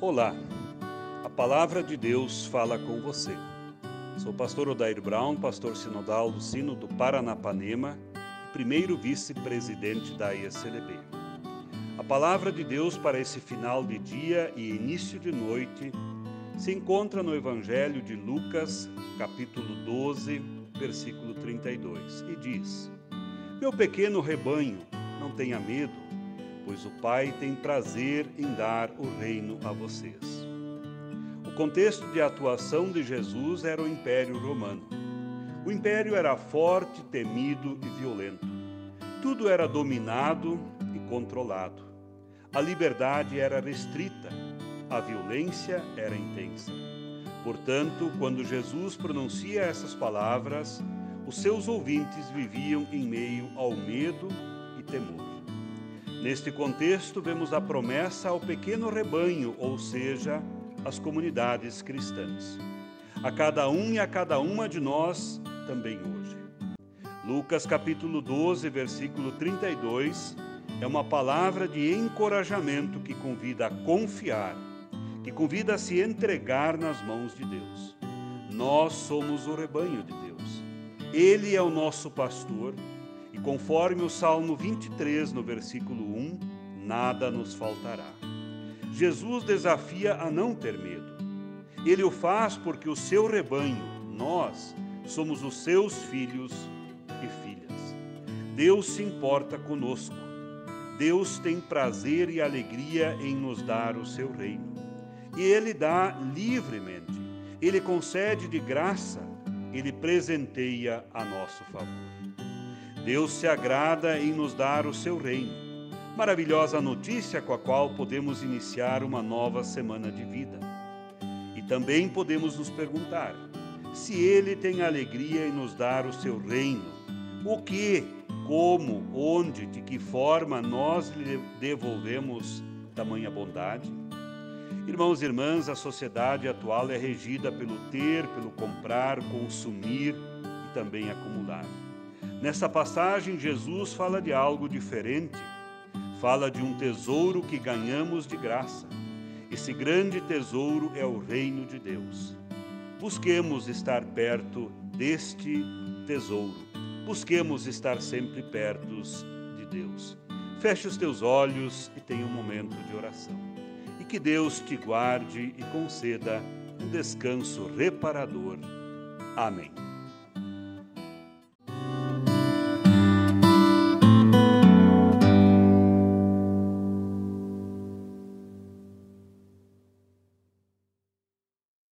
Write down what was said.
Olá, a palavra de Deus fala com você. Sou pastor Odair Brown, pastor sinodal do Sino do Paranapanema e primeiro vice-presidente da ISLB. A palavra de Deus para esse final de dia e início de noite se encontra no Evangelho de Lucas, capítulo 12, versículo 32, e diz: Meu pequeno rebanho, não tenha medo pois o Pai tem prazer em dar o reino a vocês. O contexto de atuação de Jesus era o Império Romano. O império era forte, temido e violento. Tudo era dominado e controlado. A liberdade era restrita, a violência era intensa. Portanto, quando Jesus pronuncia essas palavras, os seus ouvintes viviam em meio ao medo e temor. Neste contexto, vemos a promessa ao pequeno rebanho, ou seja, às comunidades cristãs. A cada um e a cada uma de nós também hoje. Lucas capítulo 12, versículo 32 é uma palavra de encorajamento que convida a confiar, que convida a se entregar nas mãos de Deus. Nós somos o rebanho de Deus. Ele é o nosso pastor e conforme o Salmo 23, no versículo 1, nada nos faltará. Jesus desafia a não ter medo. Ele o faz porque o seu rebanho, nós, somos os seus filhos e filhas. Deus se importa conosco. Deus tem prazer e alegria em nos dar o seu reino. E ele dá livremente. Ele concede de graça, ele presenteia a nosso favor. Deus se agrada em nos dar o seu reino. Maravilhosa notícia com a qual podemos iniciar uma nova semana de vida. E também podemos nos perguntar: se Ele tem alegria em nos dar o seu reino, o que, como, onde, de que forma nós lhe devolvemos tamanha bondade? Irmãos e irmãs, a sociedade atual é regida pelo ter, pelo comprar, consumir e também acumular. Nessa passagem, Jesus fala de algo diferente. Fala de um tesouro que ganhamos de graça. Esse grande tesouro é o reino de Deus. Busquemos estar perto deste tesouro. Busquemos estar sempre perto de Deus. Feche os teus olhos e tenha um momento de oração. E que Deus te guarde e conceda um descanso reparador. Amém.